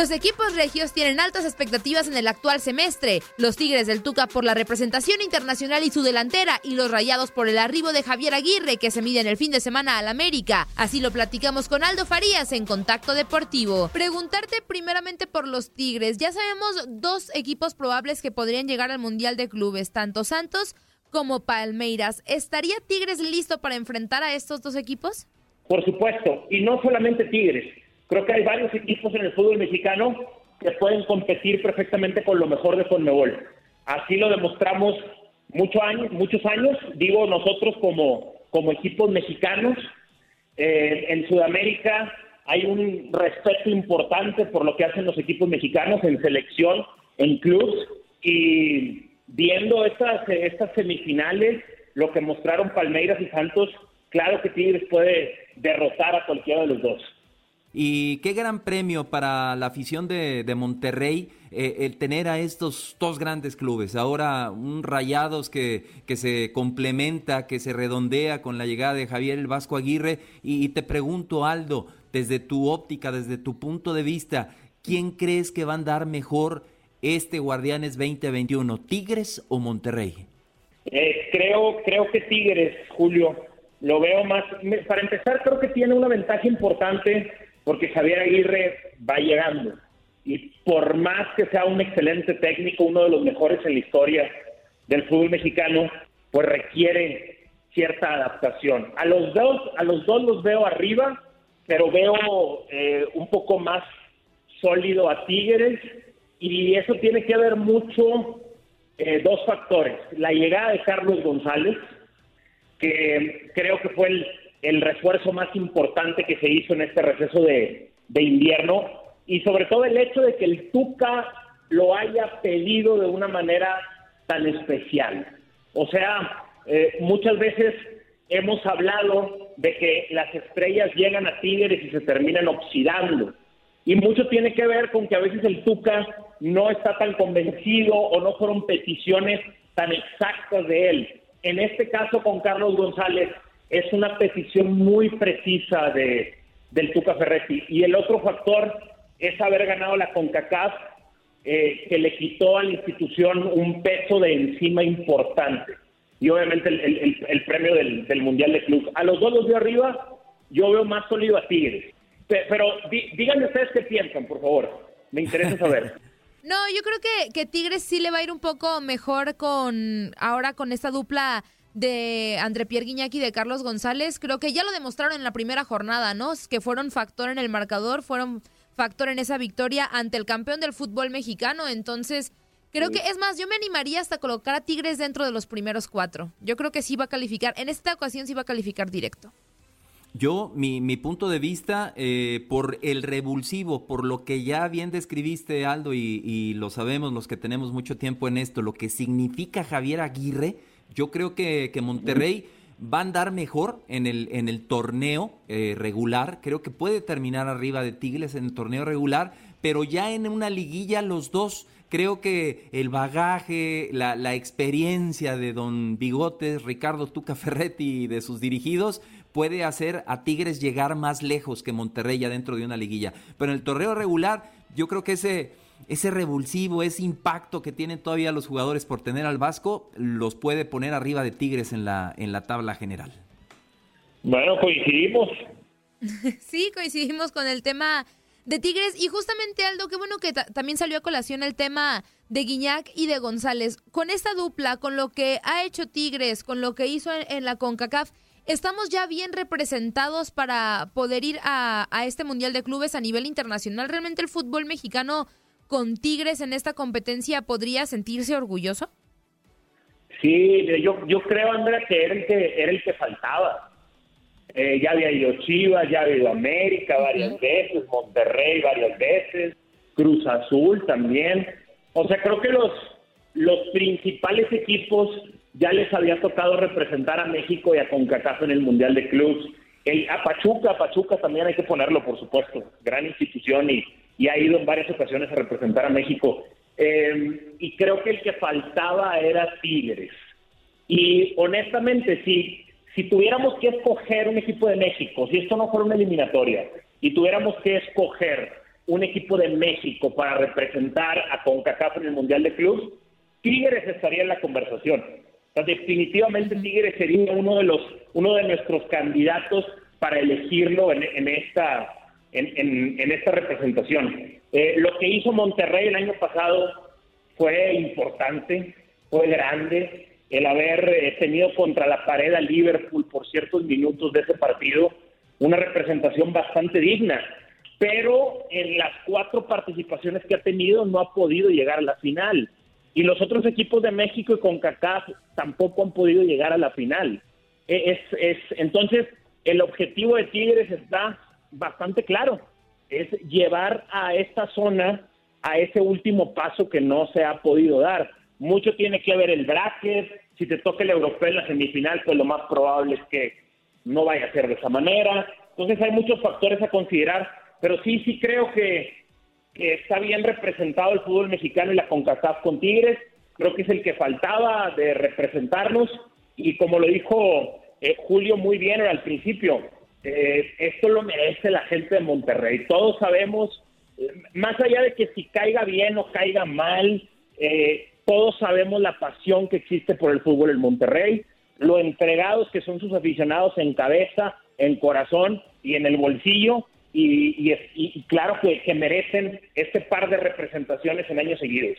Los equipos regios tienen altas expectativas en el actual semestre. Los Tigres del Tuca por la representación internacional y su delantera, y los Rayados por el arribo de Javier Aguirre, que se mide en el fin de semana al América. Así lo platicamos con Aldo Farías en Contacto Deportivo. Preguntarte primeramente por los Tigres. Ya sabemos dos equipos probables que podrían llegar al Mundial de Clubes, tanto Santos como Palmeiras. ¿Estaría Tigres listo para enfrentar a estos dos equipos? Por supuesto, y no solamente Tigres. Creo que hay varios equipos en el fútbol mexicano que pueden competir perfectamente con lo mejor de Conmebol. Así lo demostramos mucho años, muchos años, digo nosotros como, como equipos mexicanos. Eh, en Sudamérica hay un respeto importante por lo que hacen los equipos mexicanos en selección, en clubs, y viendo estas, estas semifinales, lo que mostraron Palmeiras y Santos, claro que Tigres puede derrotar a cualquiera de los dos. Y qué gran premio para la afición de, de Monterrey eh, el tener a estos dos grandes clubes. Ahora un Rayados que, que se complementa, que se redondea con la llegada de Javier el Vasco Aguirre. Y, y te pregunto, Aldo, desde tu óptica, desde tu punto de vista, ¿quién crees que va a andar mejor este Guardianes 2021, Tigres o Monterrey? Eh, creo, creo que Tigres, Julio, lo veo más. Para empezar, creo que tiene una ventaja importante porque Javier Aguirre va llegando. Y por más que sea un excelente técnico, uno de los mejores en la historia del fútbol mexicano, pues requiere cierta adaptación. A los dos, a los dos los veo arriba, pero veo eh, un poco más sólido a Tigres y eso tiene que ver mucho eh, dos factores. La llegada de Carlos González, que creo que fue el, el refuerzo más importante que se hizo en este receso de, invierno, y sobre todo el hecho de que el Tuca lo haya pedido de una manera tan especial. O sea, eh, muchas veces hemos hablado de que las estrellas llegan a Tigres y se terminan oxidando. Y mucho tiene que ver con que a veces el Tuca no está tan convencido o no fueron peticiones tan exactas de él. En este caso con Carlos González es una petición muy precisa de, del Tuca Ferretti. Y el otro factor es haber ganado la CONCACAF, eh, que le quitó a la institución un peso de encima importante. Y obviamente el, el, el premio del, del, Mundial de Club. A los dos los de arriba, yo veo más sólido a Tigres. Pero di, díganme ustedes qué piensan, por favor. Me interesa saber. No, yo creo que, que Tigres sí le va a ir un poco mejor con ahora con esta dupla de André Pierre Guiñaki y de Carlos González. Creo que ya lo demostraron en la primera jornada, ¿no? Que fueron factor en el marcador, fueron factor en esa victoria ante el campeón del fútbol mexicano. Entonces, creo que es más, yo me animaría hasta colocar a Tigres dentro de los primeros cuatro. Yo creo que sí va a calificar, en esta ocasión sí va a calificar directo. Yo, mi, mi punto de vista, eh, por el revulsivo, por lo que ya bien describiste, Aldo, y, y, lo sabemos los que tenemos mucho tiempo en esto, lo que significa Javier Aguirre, yo creo que, Monterrey va a andar mejor en el, en el torneo eh, regular. Creo que puede terminar arriba de Tigres en el torneo regular, pero ya en una liguilla los dos creo que el bagaje, la, la, experiencia de don Bigotes, Ricardo Tuca Ferretti y de sus dirigidos puede hacer a Tigres llegar más lejos que Monterrey ya dentro de una liguilla. Pero en el torneo regular, yo creo que ese, ese revulsivo, ese impacto que tienen todavía los jugadores por tener al Vasco, los puede poner arriba de Tigres en la, en la tabla general. Bueno, coincidimos. sí, coincidimos con el tema de Tigres y justamente Aldo, qué bueno que también salió a colación el tema de Guiñac y de González. Con esta dupla, con lo que ha hecho Tigres, con lo que hizo en, en la CONCACAF, ¿estamos ya bien representados para poder ir a, a, este Mundial de Clubes a nivel internacional? ¿Realmente el fútbol mexicano con Tigres en esta competencia podría sentirse orgulloso? Sí, yo, yo creo, Andrea, que era el que, era el que faltaba. Eh, ya había ido Chivas, ya había ido América varias uh -huh. veces, Monterrey varias veces, Cruz Azul también. O sea, creo que los, los principales equipos ya les había tocado representar a México y a CONCACAF en el Mundial de Clubs. El, a Pachuca, Pachuca también hay que ponerlo, por supuesto, gran institución y, y ha ido en varias ocasiones a representar a México. Eh, y creo que el que faltaba era Tigres. Y honestamente, si, si tuviéramos que escoger un equipo de México, si esto no fuera una eliminatoria, y tuviéramos que escoger un equipo de México para representar a CONCACAF en el Mundial de Clubs, Tigres estaría en la conversación. O sea, definitivamente Tigres sería uno de los uno de nuestros candidatos para elegirlo en, en esta en, en, en, esta representación. Eh, lo que hizo Monterrey el año pasado fue importante, fue grande. El haber eh, tenido contra la pared a Liverpool por ciertos minutos de ese partido, una representación bastante digna. Pero en las cuatro participaciones que ha tenido no ha podido llegar a la final. Y los otros equipos de México y CONCACAF tampoco han podido llegar a la final. Es, es, entonces, el objetivo de Tigres está bastante claro, es llevar a esta zona a ese último paso que no se ha podido dar. Mucho tiene que ver el bracket, si te toca el europeo en la semifinal, pues lo más probable es que no vaya a ser de esa manera. Entonces hay muchos factores a considerar, pero sí, sí creo que, está bien representado el fútbol mexicano y la CONCACAF con Tigres. Creo que es el que faltaba de representarnos y como lo dijo eh, Julio muy bien al principio, eh, esto lo merece la gente de Monterrey. Todos sabemos, más allá de que si caiga bien o caiga mal, eh, todos sabemos la pasión que existe por el fútbol en Monterrey, lo entregados que son sus aficionados en cabeza, en corazón y en el bolsillo. Y, y, y claro que, que merecen este par de representaciones en años seguidos.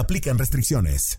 aplican restricciones.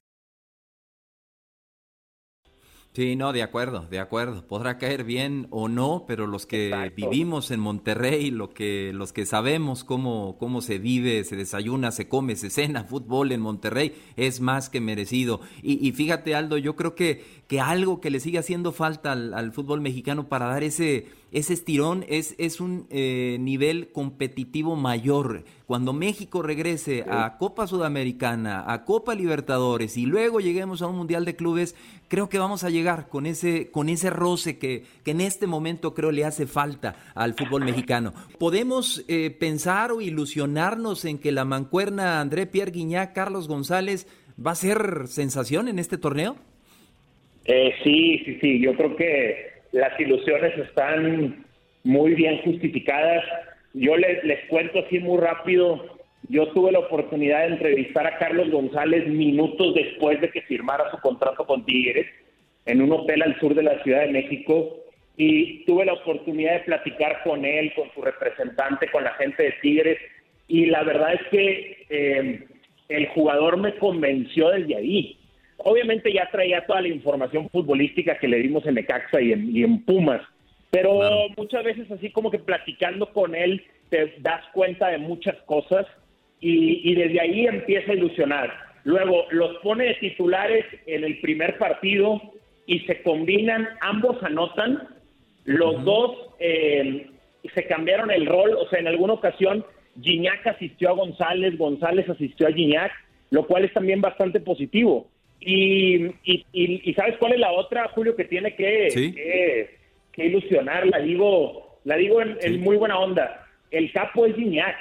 Sí, no, de acuerdo, de acuerdo. Podrá caer bien o no, pero los que Exacto. vivimos en Monterrey, lo que, los que sabemos cómo, cómo se vive, se desayuna, se come, se cena fútbol en Monterrey, es más que merecido. Y, y fíjate, Aldo, yo creo que, que algo que le sigue haciendo falta al, al fútbol mexicano para dar ese, ese estirón es, es un eh, nivel competitivo mayor. Cuando México regrese a Copa Sudamericana, a Copa Libertadores y luego lleguemos a un Mundial de Clubes, creo que vamos a llegar con ese, con ese roce que, que en este momento creo le hace falta al fútbol mexicano. ¿Podemos eh, pensar o ilusionarnos en que la mancuerna André Pierre Guignac, Carlos González va a ser sensación en este torneo? Eh, sí, sí, sí. Yo creo que las ilusiones están muy bien justificadas. Yo les, cuento así muy rápido. Yo tuve la oportunidad de entrevistar a Carlos González minutos después de que firmara su contrato con Tigres en un hotel al sur de la Ciudad de México y tuve la oportunidad de platicar con él, con su representante, con la gente de Tigres y la verdad es que eh, el jugador me convenció desde ahí obviamente ya traía toda la información futbolística que le dimos en Necaxa y en, Pumas, pero muchas veces así como que platicando con él te das cuenta de muchas cosas y, desde ahí empieza a ilusionar. Luego los pone de titulares en el primer partido y se combinan, ambos anotan, los dos eh, se cambiaron el rol, o sea, en alguna ocasión Gignac asistió a González, González asistió a Gignac, lo cual es también bastante positivo. Y, y, ¿sabes cuál es la otra, Julio, que tiene que, que, ilusionar? La digo, la digo en, muy buena onda. El capo es Gignac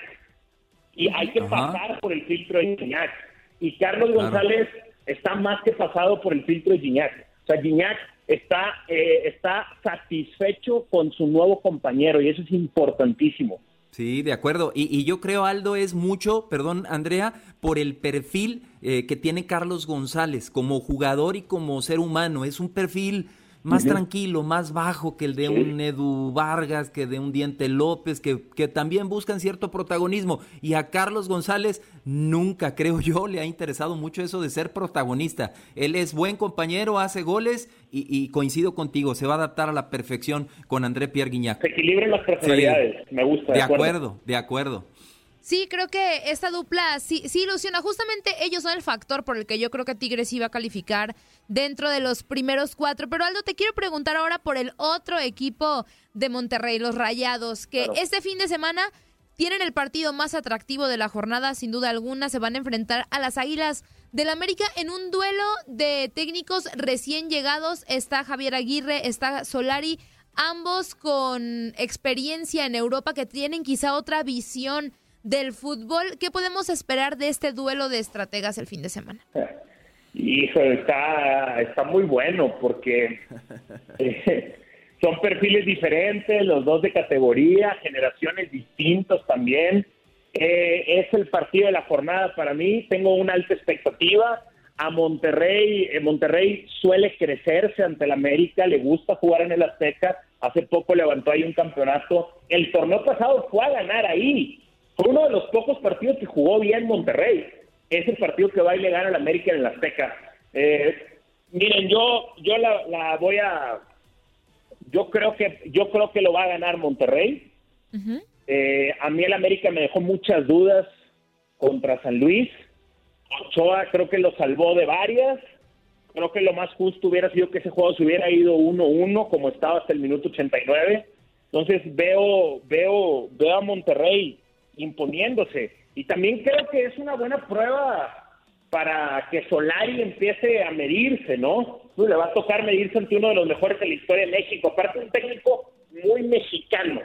y hay que pasar por el filtro de Gignac. Y Carlos González está más que pasado por el filtro de Gignac. O sea, Gignac está, eh, está satisfecho con su nuevo compañero y eso es importantísimo. Sí, de acuerdo. Y, yo creo, Aldo, es mucho, perdón, Andrea, por el perfil eh, que tiene Carlos González como jugador y como ser humano. Es un perfil más tranquilo, más bajo que el de un Edu Vargas, que de un Diente López, que, que, también buscan cierto protagonismo. Y a Carlos González nunca, creo yo, le ha interesado mucho eso de ser protagonista. Él es buen compañero, hace goles y, coincido contigo, se va a adaptar a la perfección con André Pierre Guignac. Se equilibran las personalidades, me gusta. De, acuerdo, de acuerdo. Sí, creo que esta dupla sí, sí ilusiona. Justamente ellos son el factor por el que yo creo que Tigres iba a calificar dentro de los primeros cuatro. Pero Aldo, te quiero preguntar ahora por el otro equipo de Monterrey, los Rayados, que este fin de semana tienen el partido más atractivo de la jornada, sin duda alguna. Se van a enfrentar a las Águilas del América en un duelo de técnicos recién llegados. Está Javier Aguirre, está Solari, ambos con experiencia en Europa que tienen quizá otra visión del fútbol. ¿Qué podemos esperar de este duelo de estrategas el fin de semana? Hijo, está, está muy bueno porque eh, son perfiles diferentes, los dos de categoría, generaciones distintos también. Eh, es el partido de la jornada para mí, tengo una alta expectativa. A Monterrey, eh, Monterrey suele crecerse ante el América, le gusta jugar en el Azteca. Hace poco levantó ahí un campeonato. El torneo pasado fue a ganar ahí fue uno de los pocos partidos que jugó bien Monterrey. Es el partido que va y le gana al América en el Azteca. Eh, miren, yo, yo la, voy a, yo creo que, yo creo que lo va a ganar Monterrey. Eh, a mí el América me dejó muchas dudas contra San Luis. Ochoa creo que lo salvó de varias. Creo que lo más justo hubiera sido que ese juego se hubiera ido 1-1 como estaba hasta el minuto 89. Entonces veo, veo, veo a Monterrey imponiéndose. Y también creo que es una buena prueba para que Solari empiece a medirse, ¿no? le va a tocar medirse ante uno de los mejores de la historia de México. Aparte, un técnico muy mexicano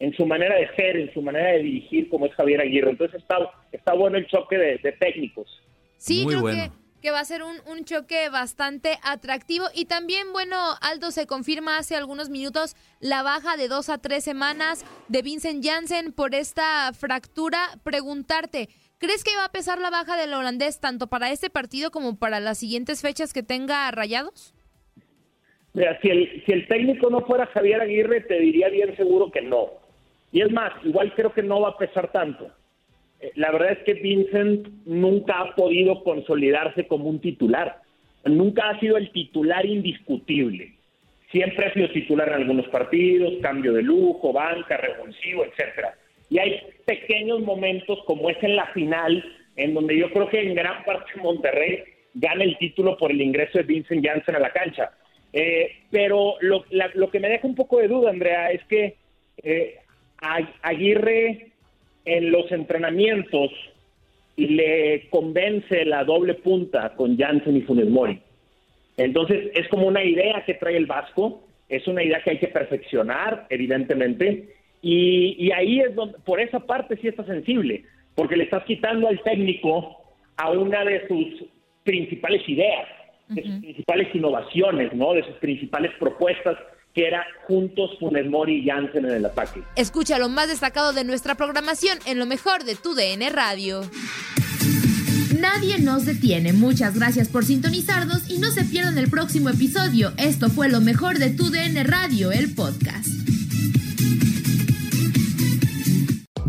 en su manera de ser, en su manera de dirigir, como es Javier Aguirre. Entonces está, está bueno el choque de, técnicos. Sí, creo que que va a ser un, un, choque bastante atractivo. Y también, bueno, Aldo se confirma hace algunos minutos la baja de dos a tres semanas de Vincent Janssen por esta fractura. Preguntarte, ¿crees que va a pesar la baja del holandés tanto para este partido como para las siguientes fechas que tenga rayados? Mira, si el, si el técnico no fuera Javier Aguirre, te diría bien seguro que no. Y es más, igual creo que no va a pesar tanto la verdad es que Vincent nunca ha podido consolidarse como un titular. Nunca ha sido el titular indiscutible. Siempre ha sido titular en algunos partidos, cambio de lujo, banca, revulsivo, etcétera. Y hay pequeños momentos como es en la final, en donde yo creo que en gran parte Monterrey gana el título por el ingreso de Vincent Janssen a la cancha. Eh, pero lo, lo, que me deja un poco de duda, Andrea, es que eh, Aguirre en los entrenamientos le convence la doble punta con Jansen y Funes Mori. Entonces es como una idea que trae el Vasco, es una idea que hay que perfeccionar, evidentemente, y, ahí es donde, por esa parte sí está sensible, porque le estás quitando al técnico a una de sus principales ideas, de sus principales innovaciones, ¿no? De sus principales propuestas que era juntos Funes Mori y Jansen en el ataque. Escucha lo más destacado de nuestra programación en lo mejor de tu DN Radio. Nadie nos detiene. Muchas gracias por sintonizarnos y no se pierdan el próximo episodio. Esto fue lo mejor de tu DN Radio, el podcast.